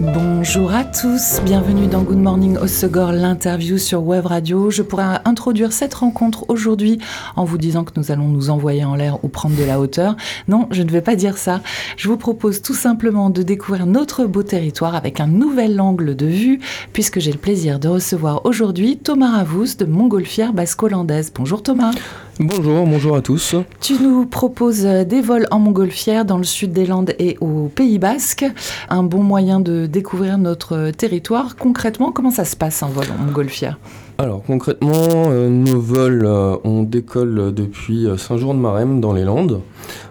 Bonjour à tous, bienvenue dans Good Morning Osegor, l'interview sur Web Radio. Je pourrais introduire cette rencontre aujourd'hui en vous disant que nous allons nous envoyer en l'air ou prendre de la hauteur. Non, je ne vais pas dire ça. Je vous propose tout simplement de découvrir notre beau territoire avec un nouvel angle de vue, puisque j'ai le plaisir de recevoir aujourd'hui Thomas Ravous de Montgolfière Basque-Hollandaise. Bonjour Thomas. Bonjour, bonjour à tous. Tu nous proposes des vols en montgolfière dans le sud des Landes et au Pays Basque. Un bon moyen de découvrir notre territoire. Concrètement, comment ça se passe un vol en montgolfière? Alors concrètement, euh, nos vols, euh, on décolle depuis euh, Saint-Jean-de-Marème dans les Landes.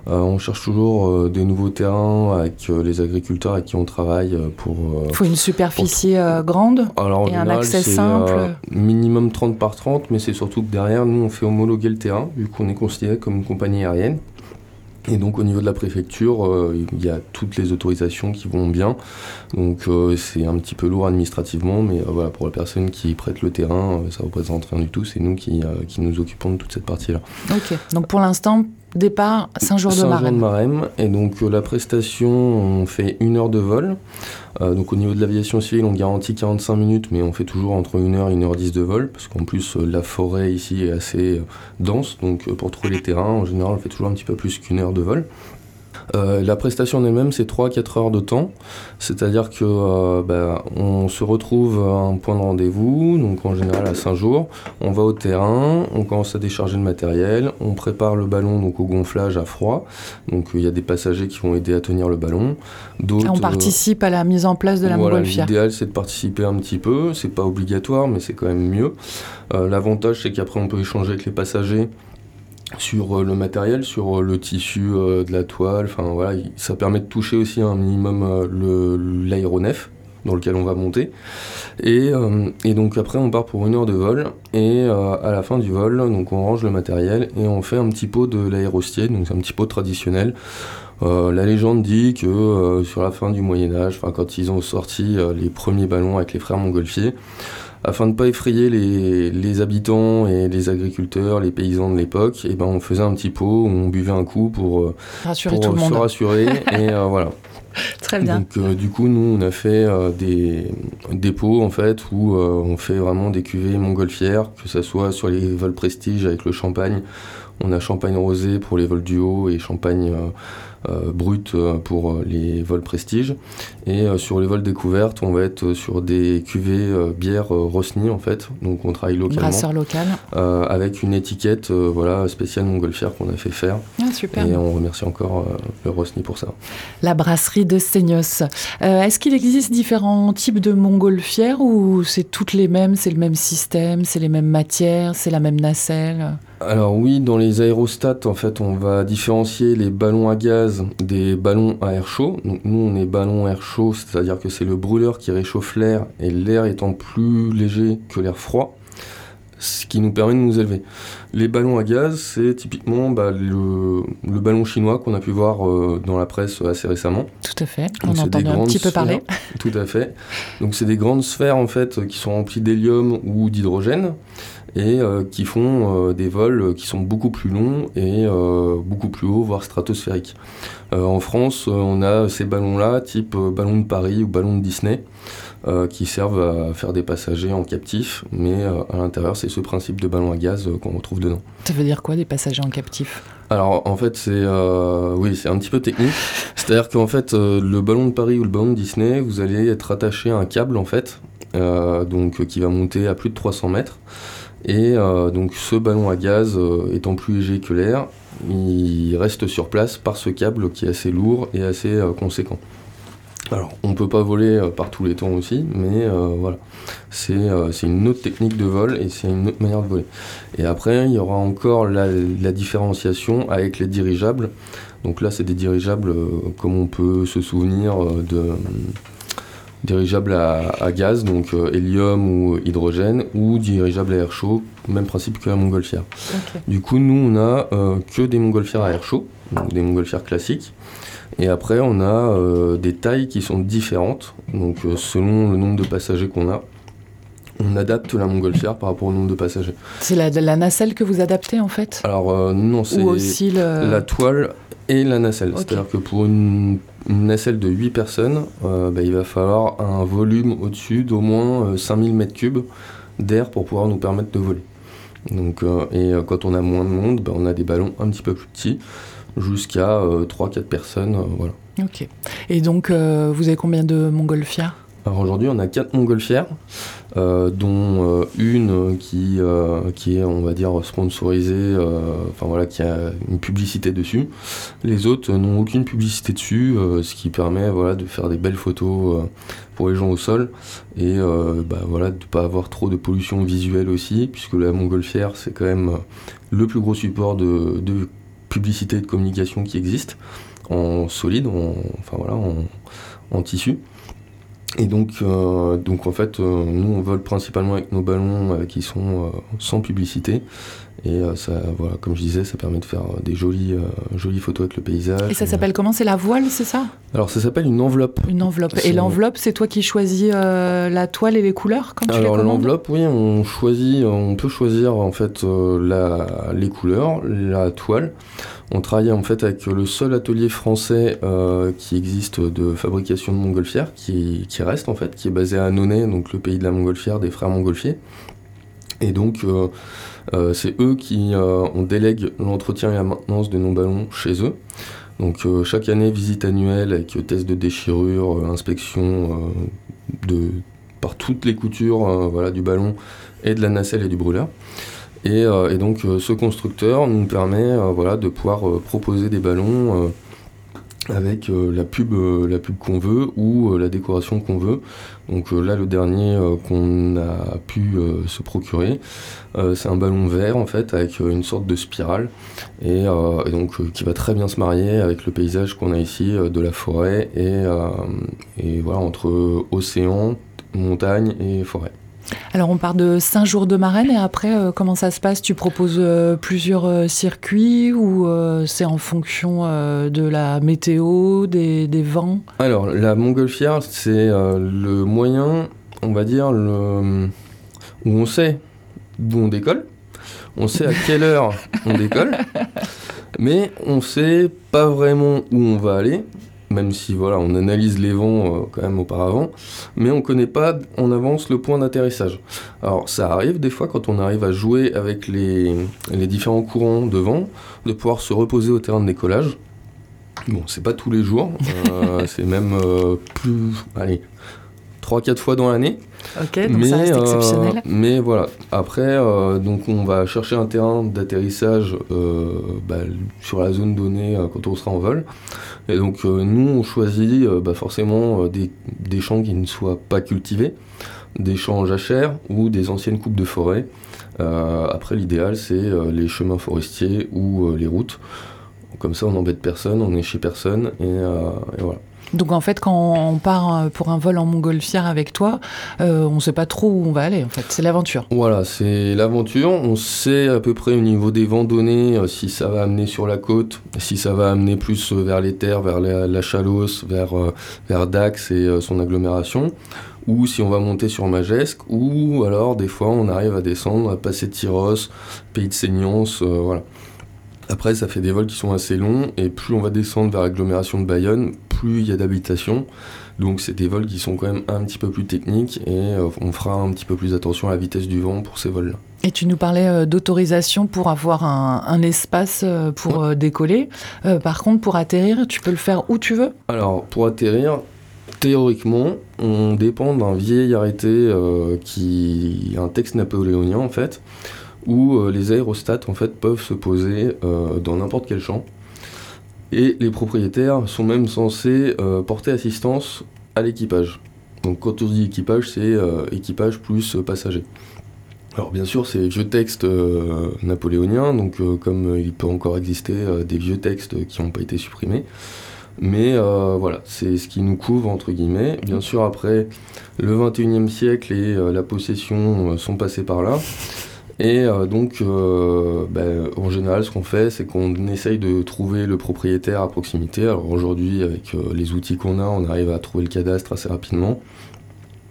on cherche toujours des nouveaux terrains avec les agriculteurs avec qui on travaille pour... Il faut une superficie grande et un accès simple. minimum 30 par 30, mais c'est surtout que derrière, nous, on fait homologuer le terrain, vu qu'on est considéré comme une compagnie aérienne. Et donc au niveau de la préfecture, euh, il y a toutes les autorisations qui vont bien. Donc euh, c'est un petit peu lourd administrativement, mais euh, voilà, pour la personne qui prête le terrain, ça représente rien du tout. C'est nous qui, qui nous occupons de toute cette partie-là. Ok, donc pour l'instant, Départ Saint-Jean-de-Marème. Saint-Jean-de-Marème. Et donc euh, la prestation, on fait une heure de vol. Euh, donc au niveau de l'aviation civile, on garantit 45 minutes, mais on fait toujours entre 1 heure et 1 heure 10 de vol, parce qu'en plus euh, la forêt ici est assez dense. Donc pour trouver les terrains, en général, on fait toujours un petit peu plus qu'une heure de vol. Euh, la prestation en elle-même, c'est 3-4 heures de temps. C'est-à-dire que euh, ben, on se retrouve à un point de rendez-vous, donc en général à 5 jours. On va au terrain, on commence à décharger le matériel, on prépare le ballon donc au gonflage à froid. Donc il y a des passagers qui vont aider à tenir le ballon. on participe à la mise en place de la voilà, L'idéal, c'est de participer un petit peu. C'est pas obligatoire, mais c'est quand même mieux. Euh, l'avantage, c'est qu'après, on peut échanger avec les passagers sur euh, le matériel, sur euh, le tissu euh, de la toile. Enfin voilà, ça permet de toucher aussi un minimum l'aéronef dans lequel on va monter. Et, donc après on part pour une heure de vol et à la fin du vol donc on range le matériel et on fait un petit pot de l'aérostier, donc c'est un petit pot traditionnel. la légende dit que sur la fin du Moyen Âge, quand ils ont sorti les premiers ballons avec les frères Montgolfier, afin de ne pas effrayer les, habitants et les agriculteurs, les paysans de l'époque, et eh ben on faisait un petit pot, on buvait un coup pour, euh, rassurer tout le monde. se rassurer et euh, voilà. Très bien. Donc euh, du coup nous on a fait des, des pots en fait où on fait vraiment des cuvées montgolfières, que ce soit sur les vols prestige avec le champagne, on a champagne rosé pour les vols du haut et champagne brut euh, pour euh, les vols prestige. Et sur les vols découvertes, on va être sur des cuvées bières Rosny en fait. Donc on travaille localement. Brasseur local. avec une étiquette voilà, spéciale montgolfière qu'on a fait faire. Ah, super. Et on remercie encore le Rosny pour ça. La brasserie de Seignos. Est-ce qu'il existe différents types de montgolfières ou c'est toutes les mêmes, c'est le même système, c'est les mêmes matières, c'est la même nacelle? Alors oui, dans les aérostats, en fait, on va différencier les ballons à gaz des ballons à air chaud. Donc nous, on est ballon à air chaud, c'est-à-dire que c'est le brûleur qui réchauffe l'air et l'air étant plus léger que l'air froid, ce qui nous permet de nous élever. Les ballons à gaz, c'est typiquement bah, le, ballon chinois qu'on a pu voir euh, dans la presse assez récemment. Tout à fait, on entend un petit peu parler. Tout à fait. Donc c'est des grandes sphères en fait qui sont remplies d'hélium ou d'hydrogène et euh, qui font euh, des vols qui sont beaucoup plus longs et euh, beaucoup plus hauts, voire stratosphériques. en France, on a ces ballons-là, type ballon de Paris ou ballon de Disney, qui servent à faire des passagers en captif, mais à l'intérieur, c'est ce principe de ballon à gaz qu'on retrouve dedans. Ça veut dire quoi, des passagers en captif? Alors en fait c'est oui c'est un petit peu technique. C'est-à-dire qu'en fait le ballon de Paris ou le ballon de Disney, vous allez être attaché à un câble en fait, donc qui va monter à plus de 300 mètres. Et euh, donc ce ballon à gaz euh, étant plus léger que l'air, il reste sur place par ce câble qui est assez lourd et assez euh, conséquent. Alors on ne peut pas voler par tous les temps aussi, mais voilà, c'est une autre technique de vol et c'est une autre manière de voler. Et après il y aura encore la, la différenciation avec les dirigeables. Donc là c'est des dirigeables comme on peut se souvenir de dirigeable à, gaz, donc euh, hélium ou hydrogène, ou dirigeable à air chaud, même principe que la montgolfière. Du coup, nous, on a euh, que des montgolfières à air chaud, donc des montgolfières classiques. Et après, on a des tailles qui sont différentes, donc selon le nombre de passagers qu'on a on adapte la montgolfière par rapport au nombre de passagers. C'est la, la, nacelle que vous adaptez en fait? Alors non, c'est la toile et la nacelle. C'est-à-dire que pour une, nacelle de 8 personnes, bah, il va falloir un volume au-dessus d'au moins 5000 m3 d'air pour pouvoir nous permettre de voler. Donc, euh, et euh, quand on a moins de monde, ben, on a des ballons un petit peu plus petits, jusqu'à 3-4 euh, personnes. voilà. Ok. Et donc, vous avez combien de montgolfières aujourd'hui, on a 4 montgolfières, dont une qui, qui est, on va dire, sponsorisée, enfin voilà, qui a une publicité dessus. Les autres n'ont aucune publicité dessus, ce qui permet voilà, de faire des belles photos pour les gens au sol et euh, bah, voilà, de ne pas avoir trop de pollution visuelle aussi, puisque la montgolfière, c'est quand même le plus gros support de, publicité et de communication qui existe, en solide, en, enfin voilà, en, tissu. Et donc, euh, donc en fait, euh, nous on vole principalement avec nos ballons qui sont sans publicité et euh, ça, voilà, comme je disais, ça permet de faire euh, des jolies, euh, jolies photos avec le paysage. Et ça s'appelle comment? C'est la voile, c'est ça? Alors ça s'appelle une enveloppe. Une enveloppe. Et l'enveloppe, c'est toi qui choisis la toile et les couleurs quand tu Alors l'enveloppe, oui, on choisit, on peut choisir en fait la, les couleurs, la toile. On travaille en fait avec le seul atelier français qui existe de fabrication de montgolfière, qui, reste en fait, qui est basé à Annonay, donc le pays de la montgolfière des frères Montgolfier. Et donc euh, c'est eux qui euh, on délègue l'entretien et la maintenance de nos ballons chez eux. Donc euh, chaque année, visite annuelle avec test de déchirure, inspection de, par toutes les coutures voilà, du ballon et de la nacelle et du brûleur. Et, donc ce constructeur nous permet voilà, de pouvoir proposer des ballons avec euh, la pub, euh, pub qu'on veut ou euh, la décoration qu'on veut. Donc là, le dernier qu'on a pu se procurer, c'est un ballon vert en fait avec une sorte de spirale et, donc qui va très bien se marier avec le paysage qu'on a ici de la forêt et, et voilà entre océan, montagne et forêt. Alors on part de 5 jours de marraine et après euh, comment ça se passe? Tu proposes euh, plusieurs euh, circuits ou c'est en fonction de la météo, des, vents? Alors la montgolfière c'est le moyen, on va dire, le, où on sait d'où on décolle, on sait à quelle heure on décolle, mais on sait pas vraiment où on va aller même si voilà, on analyse les vents euh, quand même auparavant, mais on ne connaît pas en avance le point d'atterrissage. Alors ça arrive des fois quand on arrive à jouer avec les, différents courants de vent, de pouvoir se reposer au terrain de décollage. Bon, c'est pas tous les jours, euh, c'est même euh, plus, allez, 3-4 fois dans l'année. Ok, donc mais, ça reste exceptionnel. mais voilà, après, donc on va chercher un terrain d'atterrissage bah, sur la zone donnée quand on sera en vol. Et donc euh, nous, on choisit euh, bah, forcément euh, des, champs qui ne soient pas cultivés, des champs en jachère ou des anciennes coupes de forêt. après, l'idéal, c'est les chemins forestiers ou les routes. Comme ça, on n'embête personne, on est chez personne, et voilà. Donc en fait, quand on part euh, pour un vol en montgolfière avec toi, euh, on ne sait pas trop où on va aller. En fait, c'est l'aventure. Voilà, c'est l'aventure. On sait à peu près au niveau des vents donnés euh, si ça va amener sur la côte, si ça va amener plus vers les terres, vers la, Chalosse, vers, vers Dax et son agglomération ou si on va monter sur Majesque, ou alors des fois on arrive à descendre, à passer Tyros, Pays de Seignance, voilà. Après, ça fait des vols qui sont assez longs, et plus on va descendre vers l'agglomération de Bayonne, plus il y a d'habitations. Donc c'est des vols qui sont quand même un petit peu plus techniques, et euh, on fera un petit peu plus attention à la vitesse du vent pour ces vols-là. Et tu nous parlais euh, d'autorisation pour avoir un, espace euh, pour décoller. par contre, pour atterrir, tu peux le faire où tu veux? Alors, pour atterrir, théoriquement, on dépend d'un vieil arrêté qui est un texte napoléonien en fait, où euh, les aérostats en fait peuvent se poser euh, dans n'importe quel champ. Et les propriétaires sont même censés euh, porter assistance à l'équipage. Donc quand on dit équipage, c'est équipage plus passager. Alors bien sûr, c'est vieux textes napoléoniens, donc comme il peut encore exister des vieux textes qui n'ont pas été supprimés. Mais voilà, c'est ce qui nous couvre, entre guillemets. Bien sûr, après, le 21e siècle et la possession sont passés par là. Et donc, ben, en général, ce qu'on fait, c'est qu'on essaye de trouver le propriétaire à proximité. Alors aujourd'hui, avec les outils qu'on a, on arrive à trouver le cadastre assez rapidement.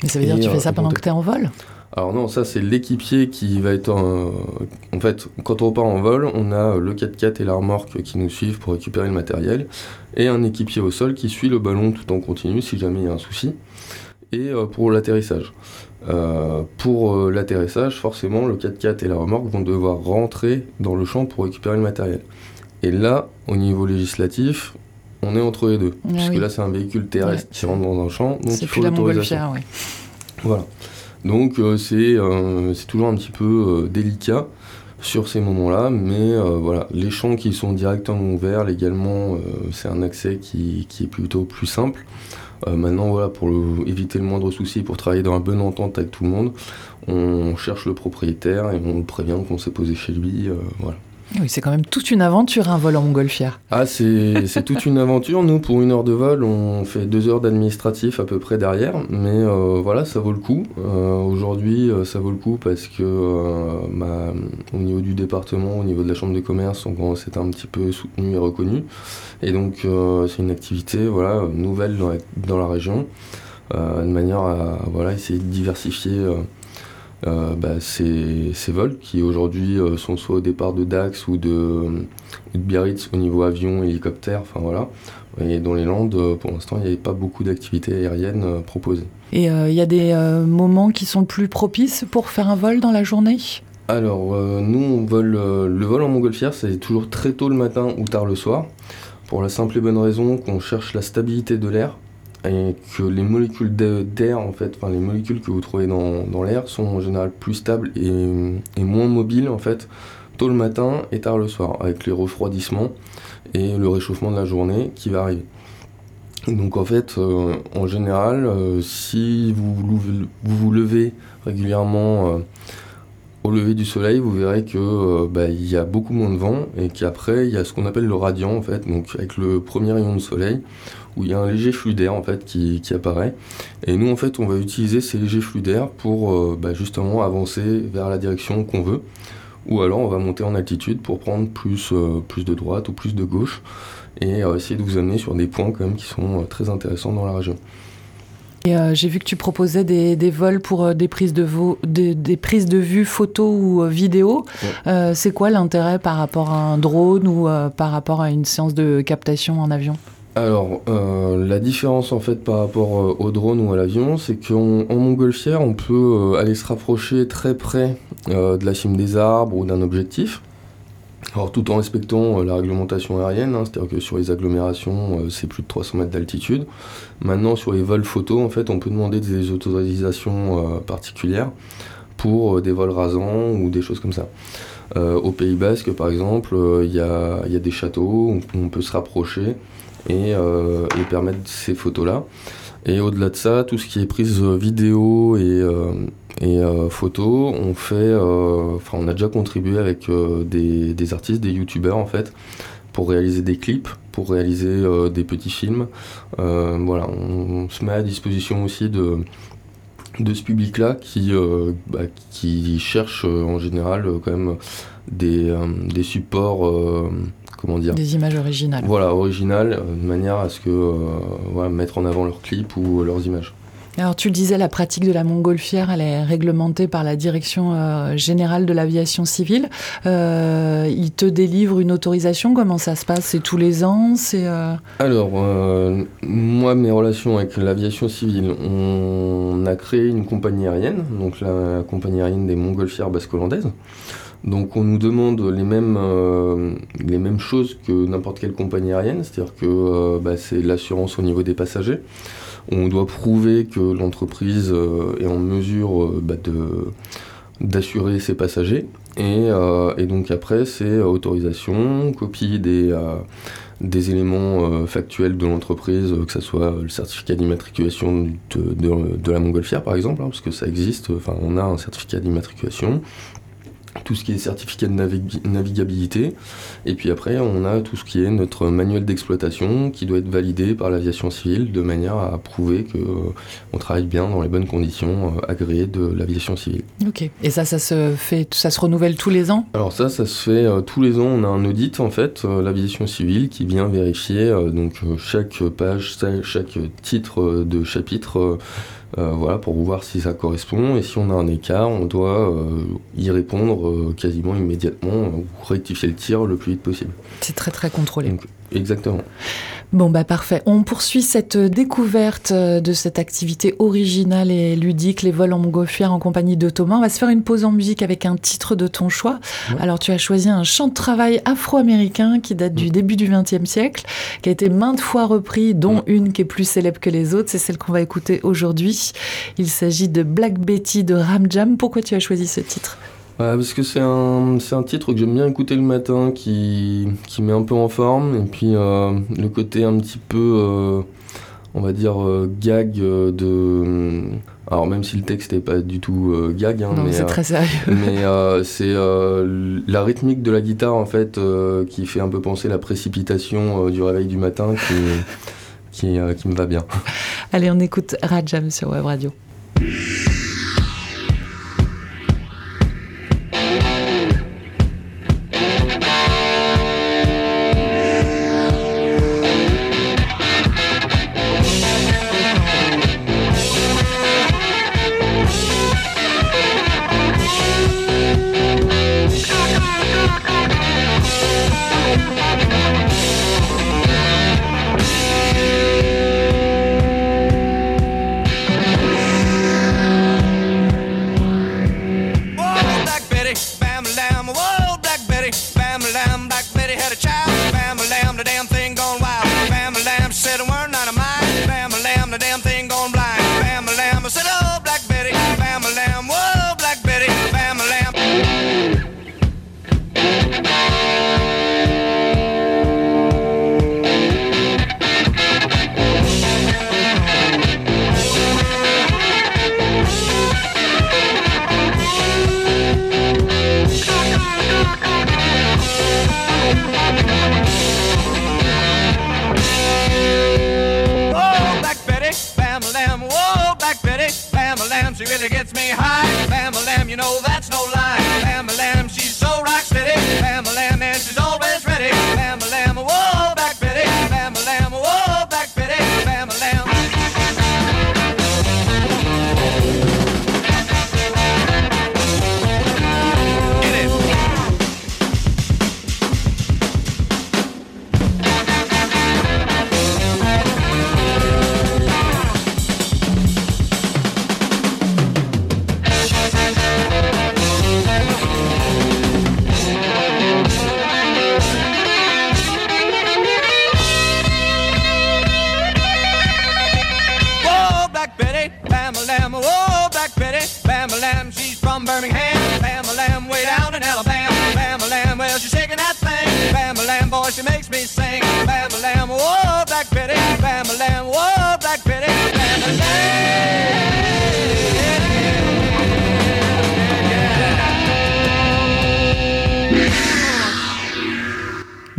Mais ça veut dire que tu fais ça pendant que tu es en vol? Alors non, ça c'est l'équipier qui va être en... en fait, quand on part en vol, on a le 4x4 et la remorque qui nous suivent pour récupérer le matériel, et un équipier au sol qui suit le ballon tout en continu si jamais il y a un souci, et euh, pour l'atterrissage. Euh, pour euh, l'atterrissage, forcément, le 4x4 et la remorque vont devoir rentrer dans le champ pour récupérer le matériel. Et là, au niveau législatif, on est entre les deux. Ah parce que là, c'est un véhicule terrestre qui rentre dans un champ, donc il faut l'autorisation. Oui. Voilà. Donc euh, euh, c'est toujours un petit peu délicat sur ces moments-là, mais voilà, les champs qui sont directement ouverts légalement, c'est un accès qui, est plutôt plus simple. Maintenant, voilà, pour éviter le moindre souci, pour travailler dans la bonne entente avec tout le monde, on cherche le propriétaire et on le prévient qu'on s'est posé chez lui. voilà. Oui, c'est quand même toute une aventure un vol en montgolfière. Ah, c'est toute une aventure. Nous, pour une heure de vol, on fait deux heures d'administratif à peu près derrière. Mais euh, voilà, ça vaut le coup. Euh, aujourd'hui, euh, ça vaut le coup parce que au niveau du département, au niveau de la chambre de commerce, c'est un petit peu soutenu et reconnu. Et donc, c'est une activité voilà, nouvelle dans la, dans la région, de manière à voilà, essayer de diversifier euh, bah, ces, vols qui aujourd'hui euh, sont soit au départ de Dax ou de, Biarritz au niveau avion, hélicoptère, enfin voilà. Et dans les Landes, euh, pour l'instant, il n'y avait pas beaucoup d'activités aériennes proposées. Et il y a des moments qui sont plus propices pour faire un vol dans la journée? Alors, nous, on vole, le vol en montgolfière, c'est toujours très tôt le matin ou tard le soir, pour la simple et bonne raison qu'on cherche la stabilité de l'air et que les molécules d'air, en fait, enfin les molécules que vous trouvez dans, l'air sont en général plus stables et, moins mobiles en fait, tôt le matin et tard le soir, avec les refroidissements et le réchauffement de la journée qui va arriver. Donc en fait, euh, en général, euh, si vous vous, levez régulièrement euh, au lever du soleil, vous verrez que bah, il y a beaucoup moins de vent et qu'après il y a ce qu'on appelle le radiant en fait, donc avec le premier rayon de soleil, où il y a un léger flux d'air qui, apparaît. Et nous en fait on va utiliser ces légers flux d'air pour euh, bah, avancer vers la direction qu'on veut. Ou alors on va monter en altitude pour prendre plus, euh, de droite ou plus de gauche et euh, essayer de vous amener sur des points quand qui sont très intéressants dans la région. Et j'ai vu que tu proposais des, vols pour des, prises de des, prises de vue photo ou vidéo. c'est quoi l'intérêt par rapport à un drone ou par rapport à une séance de captation en avion? Alors, euh, la différence en fait par rapport euh, au drone ou à l'avion, c'est qu'en montgolfière, on peut euh, aller se rapprocher très près de la cime des arbres ou d'un objectif. Alors, tout en respectant la réglementation aérienne, hein, c'est-à-dire que sur les agglomérations, c'est plus de 300 mètres d'altitude. Maintenant, sur les vols photo, en fait, on peut demander des autorisations particulières pour des vols rasants ou des choses comme ça. au Pays Basque, par exemple, il y a, des châteaux où on peut se rapprocher euh, et, permettre ces photos-là. Et au-delà de ça, tout ce qui est prise vidéo et, euh, et euh, photo, on fait, enfin, on a déjà contribué avec des, artistes, des youtubeurs en fait, pour réaliser des clips, pour réaliser des petits films. voilà, on, se met à disposition aussi de, de ce public-là qui, bah, qui cherche en général quand même des, des supports comment dire Des images originales. Voilà, originales, euh, de manière à ce que euh, mettre en avant leurs clips ou leurs images. Alors tu le disais, la pratique de la montgolfière, elle est réglementée par la Direction euh, générale de l'aviation civile. Euh, ils te délivrent une autorisation, comment ça se passe? C'est tous les ans? C'est Alors, moi, mes relations avec l'aviation civile, on a créé une compagnie aérienne, donc la compagnie aérienne des montgolfières basco-hollandaises. Donc on nous demande les mêmes, euh, les mêmes choses que n'importe quelle compagnie aérienne, c'est-à-dire que euh, bah, c'est l'assurance au niveau des passagers. On doit prouver que l'entreprise euh, est en mesure bah, d'assurer ses passagers. Et, donc après, c'est autorisation, copie des, éléments factuels de l'entreprise, que ce soit le certificat d'immatriculation de, la montgolfière par exemple, hein, parce que ça existe, on a un certificat d'immatriculation, tout ce qui est certificat de navigabilité. Et puis après, on a tout ce qui est notre manuel d'exploitation qui doit être validé par l'aviation civile de manière à prouver qu'on euh, travaille bien dans les bonnes conditions euh, agréées de l'aviation civile. Ok. Et ça, ça se fait, ça se renouvelle tous les ans? Alors ça, ça se fait euh, tous les ans. On a un audit en fait, l'aviation civile qui vient vérifier donc chaque page, chaque titre de chapitre euh, voilà, pour voir si ça correspond. Et si on a un écart, on doit euh, y répondre euh, quasiment immédiatement ou rectifier le tir le plus vite possible. C'est très très contrôlé. Exactement. Bon, bah parfait. On poursuit cette découverte de cette activité originale et ludique, les vols en montgolfière en compagnie de Thomas. On va se faire une pause en musique avec un titre de ton choix. Alors, tu as choisi un chant de travail afro-américain qui date du début du XXe siècle, qui a été maintes fois repris, dont une qui est plus célèbre que les autres. C'est celle qu'on va écouter aujourd'hui. Il s'agit de Black Betty de Ram Jam. Pourquoi tu as choisi ce titre? Parce que c'est un, un titre que j'aime bien écouter le matin, qui, qui met un peu en forme, et puis euh, le côté un petit peu, euh, on va dire, euh, gag de... Alors même si le texte n'est pas du tout gag, hein, mais c'est très sérieux. mais c'est la rythmique de la guitare en fait qui fait un peu penser la précipitation du réveil du matin qui, qui, qui me va bien. Allez, on écoute Rajam sur Web Radio. it gets me high.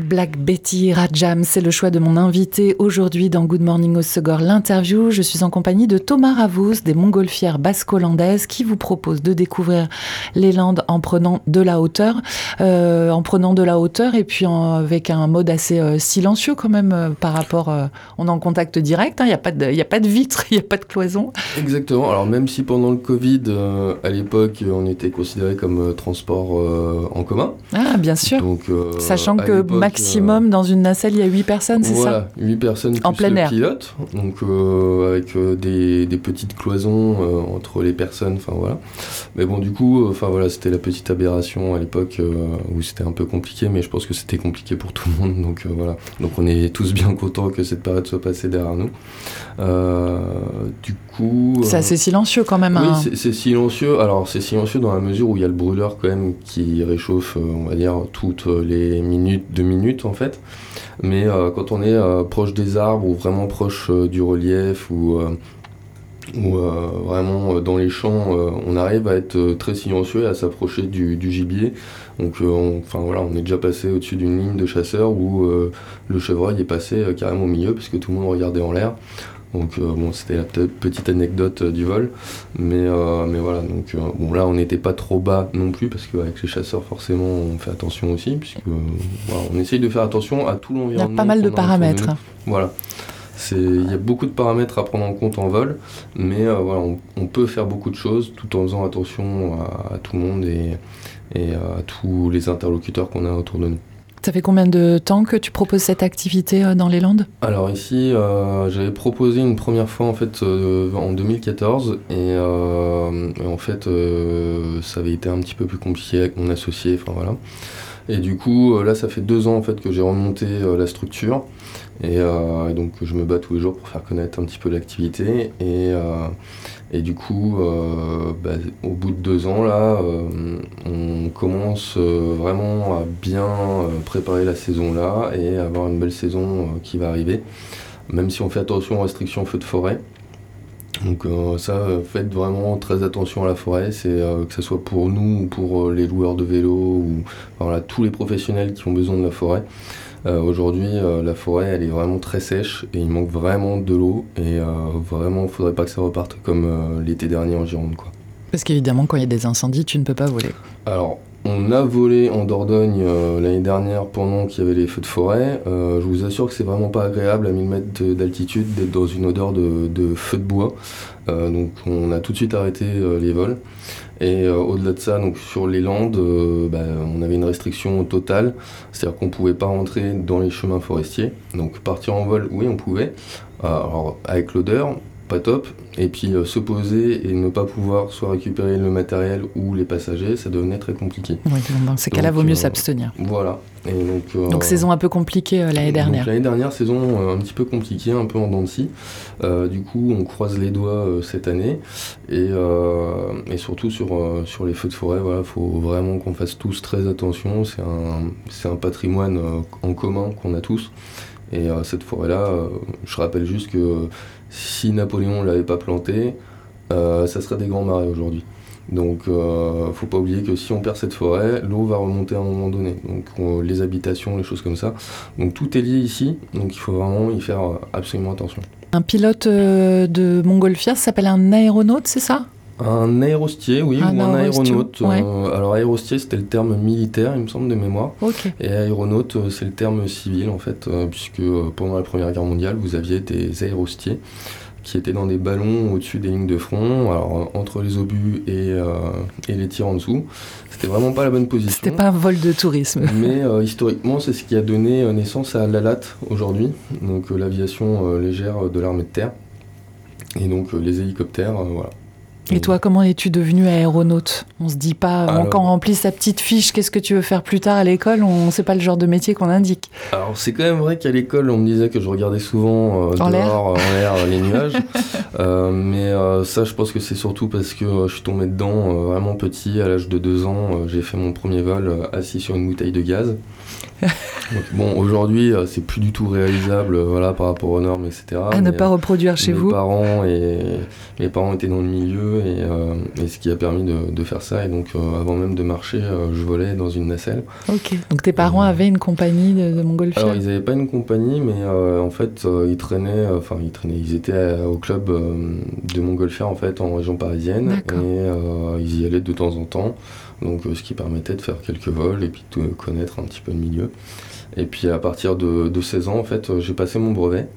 Black Betty Rajam, c'est le choix de mon invité aujourd'hui dans Good Morning au Segor, l'interview. Je suis en compagnie de Thomas Ravous des Montgolfières basco-landaises qui vous propose de découvrir les Landes en prenant de la hauteur, euh, en prenant de la hauteur et puis avec un mode assez euh, silencieux quand même euh, par rapport. on est en contact direct, il hein, n'y a, pas de, a pas de vitre, il n'y a pas de cloison. Exactement. Alors même si pendant le Covid, à l'époque, on était considéré comme transport en commun. Ah bien sûr. Donc, Sachant que Max maximum dans une nacelle, il y a 8 personnes, c'est ça Voilà, 8 personnes en plein air. pilote, donc euh, avec euh, des, petites cloisons euh, entre les personnes, enfin voilà. Mais bon, du coup, enfin voilà, c'était la petite aberration à l'époque où c'était un peu compliqué, mais je pense que c'était compliqué pour tout le monde, donc voilà. Donc on est tous bien contents que cette période soit passée derrière nous. Du coup. C'est assez silencieux quand même. Oui, hein. c'est silencieux. Alors c'est silencieux dans la mesure où il y a le brûleur quand même qui réchauffe, on va dire, toutes les minutes, deux minutes en fait. Mais euh, quand on est euh, proche des arbres ou vraiment proche euh, du relief ou où vraiment dans les champs on arrive à être très silencieux et à s'approcher du, gibier. Donc enfin voilà, on est déjà passé au-dessus d'une ligne de chasseurs où le chevreuil est passé carrément au milieu parce que tout le monde regardait en l'air. Donc euh, bon, c'était la petite anecdote euh, du vol, mais, euh, mais voilà. Donc bon, là, on n'était pas trop bas non plus parce qu'avec les chasseurs, forcément, on fait attention aussi, puisque on essaye de faire attention à tout l'environnement. Il y a pas mal de paramètres. Voilà. Il y a beaucoup de paramètres à prendre en compte en vol, mais voilà, on, peut faire beaucoup de choses tout en faisant attention à, tout le monde et, et à tous les interlocuteurs qu'on a autour de nous. Ça fait combien de temps que tu proposes cette activité euh, dans les Landes? Alors ici, euh, j'avais proposé une première fois en fait euh, en 2014 et, en fait ça avait été un petit peu plus compliqué avec mon associé, enfin voilà. Et du coup là ça fait deux ans en fait que j'ai remonté la structure et, donc je me bats tous les jours pour faire connaître un petit peu l'activité et et du coup, euh, bah, au bout de deux ans, là, euh, on commence euh, vraiment à bien préparer la saison là et avoir une belle saison qui va arriver. Même si on fait attention aux restrictions feu de forêt. Donc ça, faites vraiment très attention à la forêt, que ce soit pour nous ou pour les loueurs de vélo ou voilà, tous les professionnels qui ont besoin de la forêt. Euh, aujourd'hui, euh, la forêt, elle est vraiment très sèche et il manque vraiment de l'eau. Et euh, vraiment, il faudrait pas que ça reparte comme l'été dernier en Gironde. Quoi. Parce qu'évidemment, quand il y a des incendies, tu ne peux pas voler. Alors, on a volé en Dordogne l'année dernière pendant qu'il y avait les feux de forêt. je vous assure que c'est vraiment pas agréable à 1000 mètres d'altitude d'être dans une odeur de, de, feu de bois. donc on a tout de suite arrêté les vols. Et euh, au-delà de ça, donc sur les Landes, euh, bah, on avait une restriction totale, c'est-à-dire qu'on ne pouvait pas rentrer dans les chemins forestiers. Donc partir en vol, oui, on pouvait. Alors avec l'odeur, pas top. Et puis euh, se poser et ne pas pouvoir soit récupérer le matériel ou les passagers, ça devenait très compliqué. Oui, dans ces cas-là, vaut mieux s'abstenir. Voilà. Et donc, donc saison un peu compliquée l'année dernière. L'année dernière, saison un petit peu compliquée, un peu en dents de scie. du coup, on croise les doigts cette année. Et, et surtout sur, sur les feux de forêt, il voilà, faut vraiment qu'on fasse tous très attention. C'est un, un patrimoine en commun qu'on a tous. Et cette forêt-là, je rappelle juste que si Napoléon ne l'avait pas planté, euh, ça serait des grands marais aujourd'hui. Donc, euh, faut pas oublier que si on perd cette forêt, l'eau va remonter à un moment donné. Donc, les habitations, les choses comme ça. Donc, tout est lié ici. Donc, il faut vraiment y faire absolument attention. Un pilote euh, de montgolfière s'appelle un aéronaute, c'est ça? Un aérostier, oui, ou un aéronaute. Euh, alors aérostier, c'était le terme militaire, il me semble, de mémoire. Et aéronaute, c'est le terme civil, en fait, puisque pendant la Première Guerre mondiale, vous aviez des aérostiers qui étaient dans des ballons au-dessus des lignes de front, alors entre les obus et, euh, et les tirs en dessous. C'était vraiment pas la bonne position. C'était pas un vol de tourisme. Mais euh, historiquement, c'est ce qui a donné euh, naissance à l'ALAT aujourd'hui, donc l'aviation légère de l'armée de terre. Et donc les hélicoptères, voilà. Et toi, comment es-tu devenu aéronaute? On se dit pas, quand on remplit sa petite fiche, qu'est-ce que tu veux faire plus tard à l'école? On sait pas le genre de métier qu'on indique. Alors c'est quand même vrai qu'à l'école, on me disait que je regardais souvent euh, en dehors, en l'air, les nuages. Euh, mais euh, ça, je pense que c'est surtout parce que je suis tombé dedans vraiment petit, à l'âge de deux ans. j'ai fait mon premier vol assis sur une bouteille de gaz. bon, aujourd'hui, c'est plus du tout réalisable, voilà, par rapport aux normes, etc. À ne pas reproduire chez mes vous. Parents et mes parents étaient dans le milieu euh, et, ce qui a permis de, faire ça. Et donc, euh, avant même de marcher, euh, je volais dans une nacelle. Ok. Donc, tes parents avaient une compagnie de, de montgolfière Alors, ils n'avaient pas une compagnie, mais en fait, ils traînaient, enfin, ils traînaient, ils étaient au club de montgolfière, en fait, en région parisienne. Et ils y allaient de temps en temps. Donc, ce qui permettait de faire quelques vols et puis de connaître un petit peu le milieu. Et puis, à partir de, de 16 ans, en fait, j'ai passé mon brevet.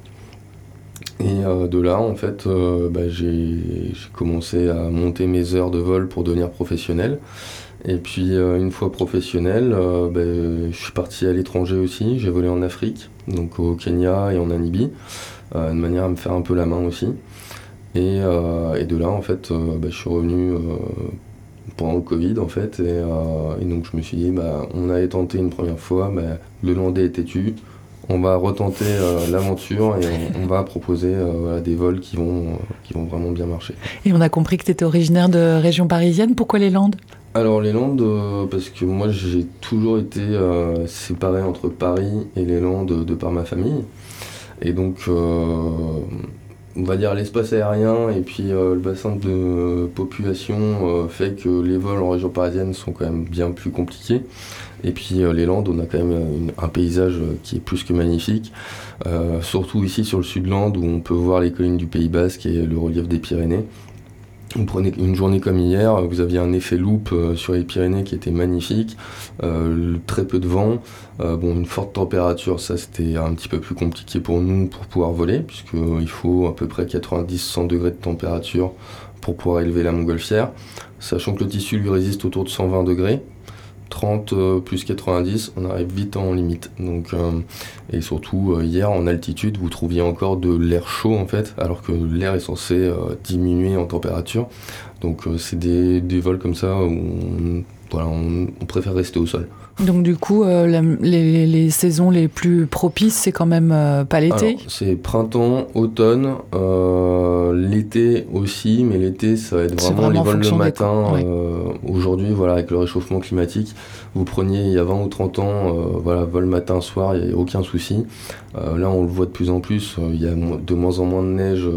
Et euh, de là, en fait, euh, bah, j'ai commencé à monter mes heures de vol pour devenir professionnel. Et puis, euh, une fois professionnel, bah, je suis parti à l'étranger aussi. J'ai volé en Afrique, donc au Kenya et en Namibie, de manière à me faire un peu la main aussi. Et, de là, en fait, bah, je suis revenu pendant le Covid, en fait. Et, donc, je me suis dit, on avait tenté une première fois, le landais était têtu on va retenter euh, l'aventure et on, va proposer euh, des vols qui vont, euh, qui vont vraiment bien marcher. Et on a compris que tu étais originaire de région parisienne. Pourquoi les Landes? Alors les Landes, parce que moi j'ai toujours été séparé entre Paris et les Landes de, par ma famille. Et donc, on va dire l'espace aérien et puis le bassin de population fait que les vols en région parisienne sont quand même bien plus compliqués. Et puis les Landes, on a quand même un paysage qui est plus que magnifique, surtout ici sur le sud Landes où on peut voir les collines du Pays Basque et le relief des Pyrénées. Vous prenez une journée comme hier, vous aviez un effet loop euh, sur les Pyrénées qui était magnifique, euh, très peu de vent, euh, bon, une forte température, ça c'était un petit peu plus compliqué pour nous pour pouvoir voler, puisqu'il faut à peu près 90-100 degrés de température pour pouvoir élever la montgolfière, sachant que le tissu lui résiste autour de 120 degrés. 30 euh, plus 90, on arrive vite en limite. Donc, euh, et surtout, euh, hier en altitude, vous trouviez encore de l'air chaud en fait, alors que l'air est censé diminuer en température. Donc, c'est des, des, vols comme ça où voilà, on préfère rester au sol. Donc du coup, euh, les, saisons les plus propices, c'est quand même euh, pas l'été C'est printemps, automne, euh, l'été aussi, mais l'été, ça va être vraiment, les vols le matin. Aujourd'hui, voilà, avec le réchauffement climatique, vous preniez il y a 20 ou 30 ans, voilà, vol matin, soir, il n'y a aucun souci. là, on le voit de plus en plus, il y a de moins en moins de neige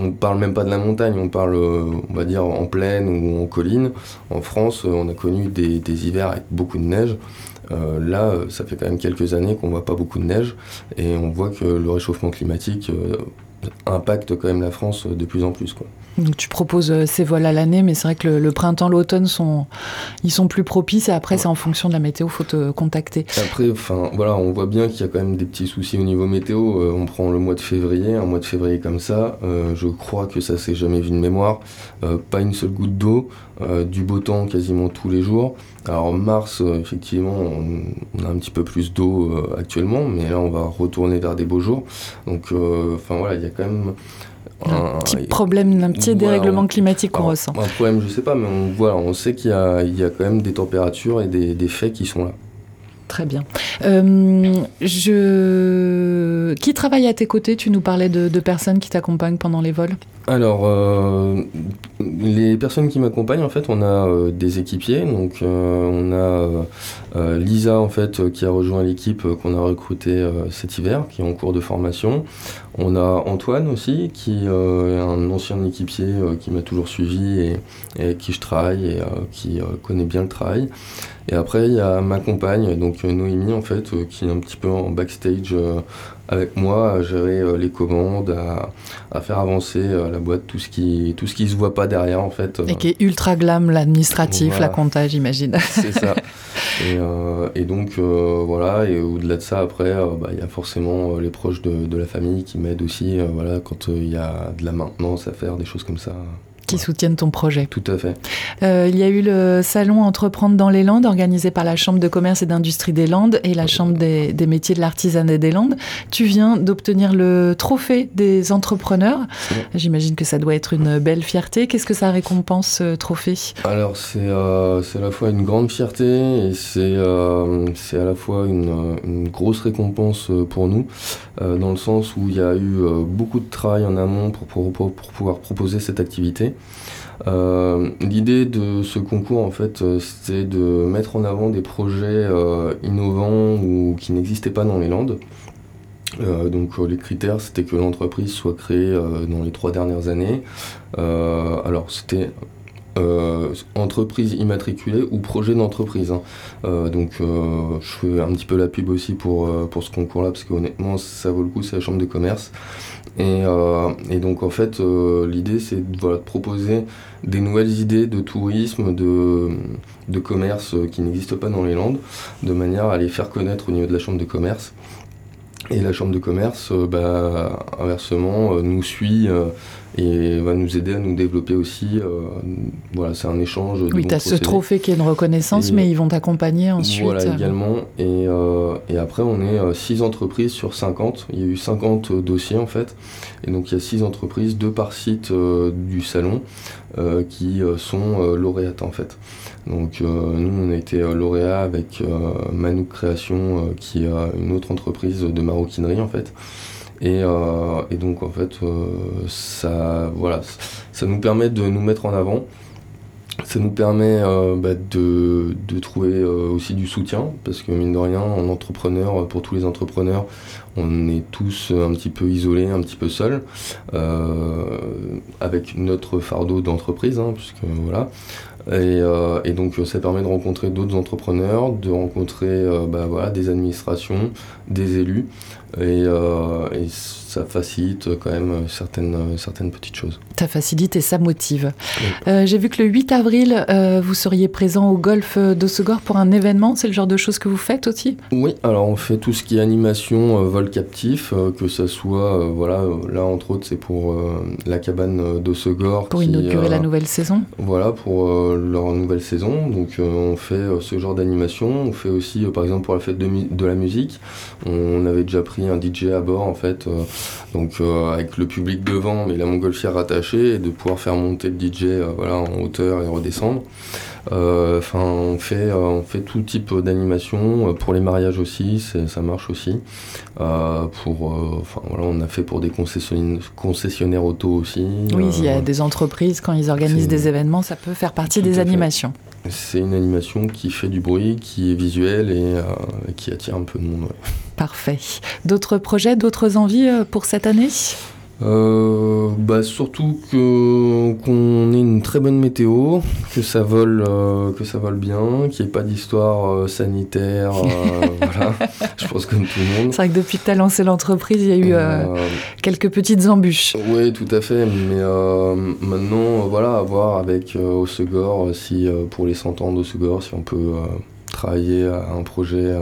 on parle même pas de la montagne, on parle, on va dire, en plaine ou en colline. En France, on a connu des, hivers avec beaucoup de neige. Euh, là, ça fait quand même quelques années qu'on voit pas beaucoup de neige et on voit que le réchauffement climatique euh, impacte quand même la France de plus en plus. Donc tu proposes euh, ces vols à l'année, mais c'est vrai que le, printemps, l'automne sont, ils sont plus propices et après c'est en fonction de la météo, faut te contacter. Après, enfin voilà, on voit bien qu'il y a quand même des petits soucis au niveau météo. Euh, on prend le mois de février, un mois de février comme ça, euh, je crois que ça s'est jamais vu de mémoire. pas une seule goutte d'eau, du beau temps quasiment tous les jours. Alors mars, effectivement, on, a un petit peu plus d'eau actuellement, mais là on va retourner vers des beaux jours. Donc, enfin voilà, il y a quand même un, petit problème, un petit dérèglement climatique qu'on ressent. Un problème, je sais pas, mais on, voilà, on sait qu'il y, y, a quand même des températures et des, des faits qui sont là. Très bien. Euh, je... Qui travaille à tes côtés? Tu nous parlais de, de personnes qui t'accompagnent pendant les vols alors, euh, les personnes qui m'accompagnent, en fait, on a euh, des équipiers. Donc, on a Lisa, en fait, qui a rejoint l'équipe qu'on a recrutée cet hiver, qui est en cours de formation. On a Antoine aussi, qui est un ancien équipier qui m'a toujours suivi et, qui je travaille et qui connaît bien le travail. Et après, il y a ma compagne, donc Noémie, en fait, qui est un petit peu en backstage avec moi à gérer euh, les commandes, à, faire avancer euh, la boîte, tout ce qui tout ce qui se voit pas derrière en fait. Et qui est ultra glam, l'administratif, la compta, j'imagine. C'est ça. Et, donc voilà, et au-delà de ça, après, bah, il y a forcément les proches de, de la famille qui m'aident aussi, voilà, quand il y a de la maintenance à faire, des choses comme ça qui soutiennent ton projet. Tout à fait. Euh, il y a eu le salon Entreprendre dans les Landes, organisé par la Chambre de commerce et d'industrie des Landes et la Chambre des, métiers de l'artisanat des Landes. Tu viens d'obtenir le trophée des entrepreneurs. J'imagine que ça doit être une belle fierté. Qu'est-ce que ça récompense, ce trophée? Alors, euh, c'est à la fois une grande fierté et c'est euh, à la fois une, une, grosse récompense pour nous, dans le sens où il y a eu beaucoup de travail en amont pour, pour, pour pouvoir proposer cette activité. Euh, l'idée de ce concours, en fait, euh, c'était de mettre en avant des projets euh, innovants ou qui n'existaient pas dans les Landes. donc les critères, c'était que l'entreprise soit créée dans les trois dernières années. alors c'était entreprise immatriculée ou projet d'entreprise. Hein. donc je fais un petit peu la pub aussi pour, pour ce concours-là, parce que honnêtement ça vaut le coup, c'est la chambre de commerce. Euh, et, donc en fait, euh, l'idée c'est de, proposer des nouvelles idées de tourisme, de, de commerce euh, qui n'existent pas dans les Landes, de manière à les faire connaître au niveau de la chambre de commerce. Et la chambre de commerce, bah, inversement, nous suit et va nous aider à nous développer aussi. Euh, voilà, c'est un échange. oui, tu as ce trophée qui est une reconnaissance, mais ils vont t'accompagner ensuite. Voilà, également. Et, euh, et, après, on est 6 euh, entreprises sur 50. Il y a eu 50 dossiers en fait. Et donc, il y a 6 entreprises, deux par site du salon, qui sont lauréates en fait. Donc, nous, on a été lauréat avec Manouk Création, qui est une autre entreprise de maroquinerie en fait. Euh, et, donc en fait, euh, ça, voilà, ça nous permet de nous mettre en avant. Ça nous permet euh, bah, de, trouver euh, aussi du soutien, parce que mine de rien, en entrepreneur, pour tous les entrepreneurs, on est tous un petit peu isolés, un petit peu seuls, euh, avec notre fardeau d'entreprise, hein, puisque voilà. Et, donc ça permet de rencontrer d'autres entrepreneurs, de rencontrer bah, voilà, des administrations, des élus, et, et ça facilite quand même certaines, certaines petites choses. Ça facilite et ça motive. Euh, j'ai vu que le 8 avril, euh, vous seriez présent au golf d'Ossegor pour un événement. C'est le genre de choses que vous faites aussi? Oui, alors on fait tout ce qui est animation, euh, vol captif, que ce soit, voilà, là entre autres, c'est pour la cabane d'Ossegor. Pour inaugurer la nouvelle saison Voilà, pour leur nouvelle saison. Donc on fait ce genre d'animation. On fait aussi, par exemple, pour la fête de, de, la musique, on avait déjà pris un DJ à bord, en fait. Donc euh, avec le public devant, mais la montgolfière rattachée, et de pouvoir faire monter le DJ euh, voilà, en hauteur et redescendre. Euh, enfin, on fait, on fait tout type d'animation pour les mariages aussi, ça marche aussi. pour, enfin voilà, on a fait pour des concessionnaires, concessionnaires auto aussi. Oui, il y a des entreprises quand ils organisent des événements, ça peut faire partie des animations. C'est une animation qui fait du bruit, qui est visuelle et, qui attire un peu de monde. Parfait. D'autres projets, d'autres envies euh, pour cette année? Euh, bah surtout que qu'on ait une très bonne météo, que ça vole, euh, que ça vole bien, qu'il n'y ait pas d'histoire sanitaire, voilà. Je pense comme tout le monde. C'est vrai que depuis que tu as lancé l'entreprise, il y a eu quelques petites embûches. Oui, tout à fait. Mais maintenant, voilà, à voir avec Osegor si pour les 100 ans d'Osegor, si on peut travailler à un projet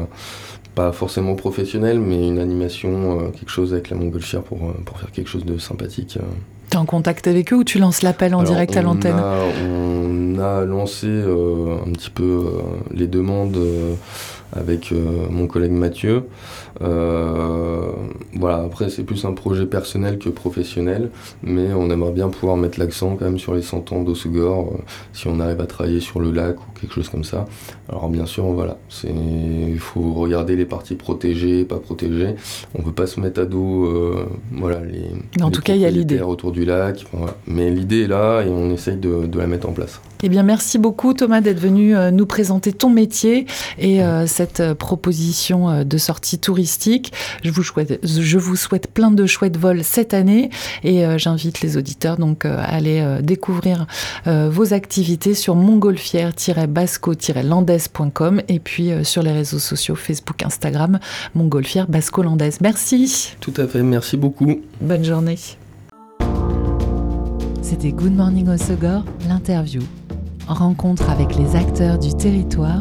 pas forcément professionnel, mais une animation, euh, quelque chose avec la montgolfière pour, euh, pour faire quelque chose de sympathique. Euh. Tu es en contact avec eux ou tu lances l'appel en direct à l'antenne On a lancé un petit peu les demandes avec mon collègue Mathieu. Euh, voilà, après c'est plus un projet personnel que professionnel, mais on aimerait bien pouvoir mettre l'accent quand même sur les 100 ans d'Ossegor, euh, si on arrive à travailler sur le lac ou quelque chose comme ça. Alors bien sûr, voilà, il faut regarder les parties protégées, pas protégées. On peut pas se mettre à dos, euh, voilà, les. En tout cas, il y a l'idée autour du lac, mais l'idée est là et on essaye de, de la mettre en place. Eh bien, merci beaucoup Thomas d'être venu euh, nous présenter ton métier et euh, cette euh, proposition de sortie touristique. Je vous, souhaite, je vous souhaite plein de chouettes vols cette année et j'invite les auditeurs donc à aller découvrir vos activités sur montgolfière-basco-landaise.com et puis sur les réseaux sociaux Facebook, Instagram, montgolfière basco-landaise. Merci. Tout à fait, merci beaucoup. Bonne journée. C'était Good Morning Osogor, l'interview rencontre avec les acteurs du territoire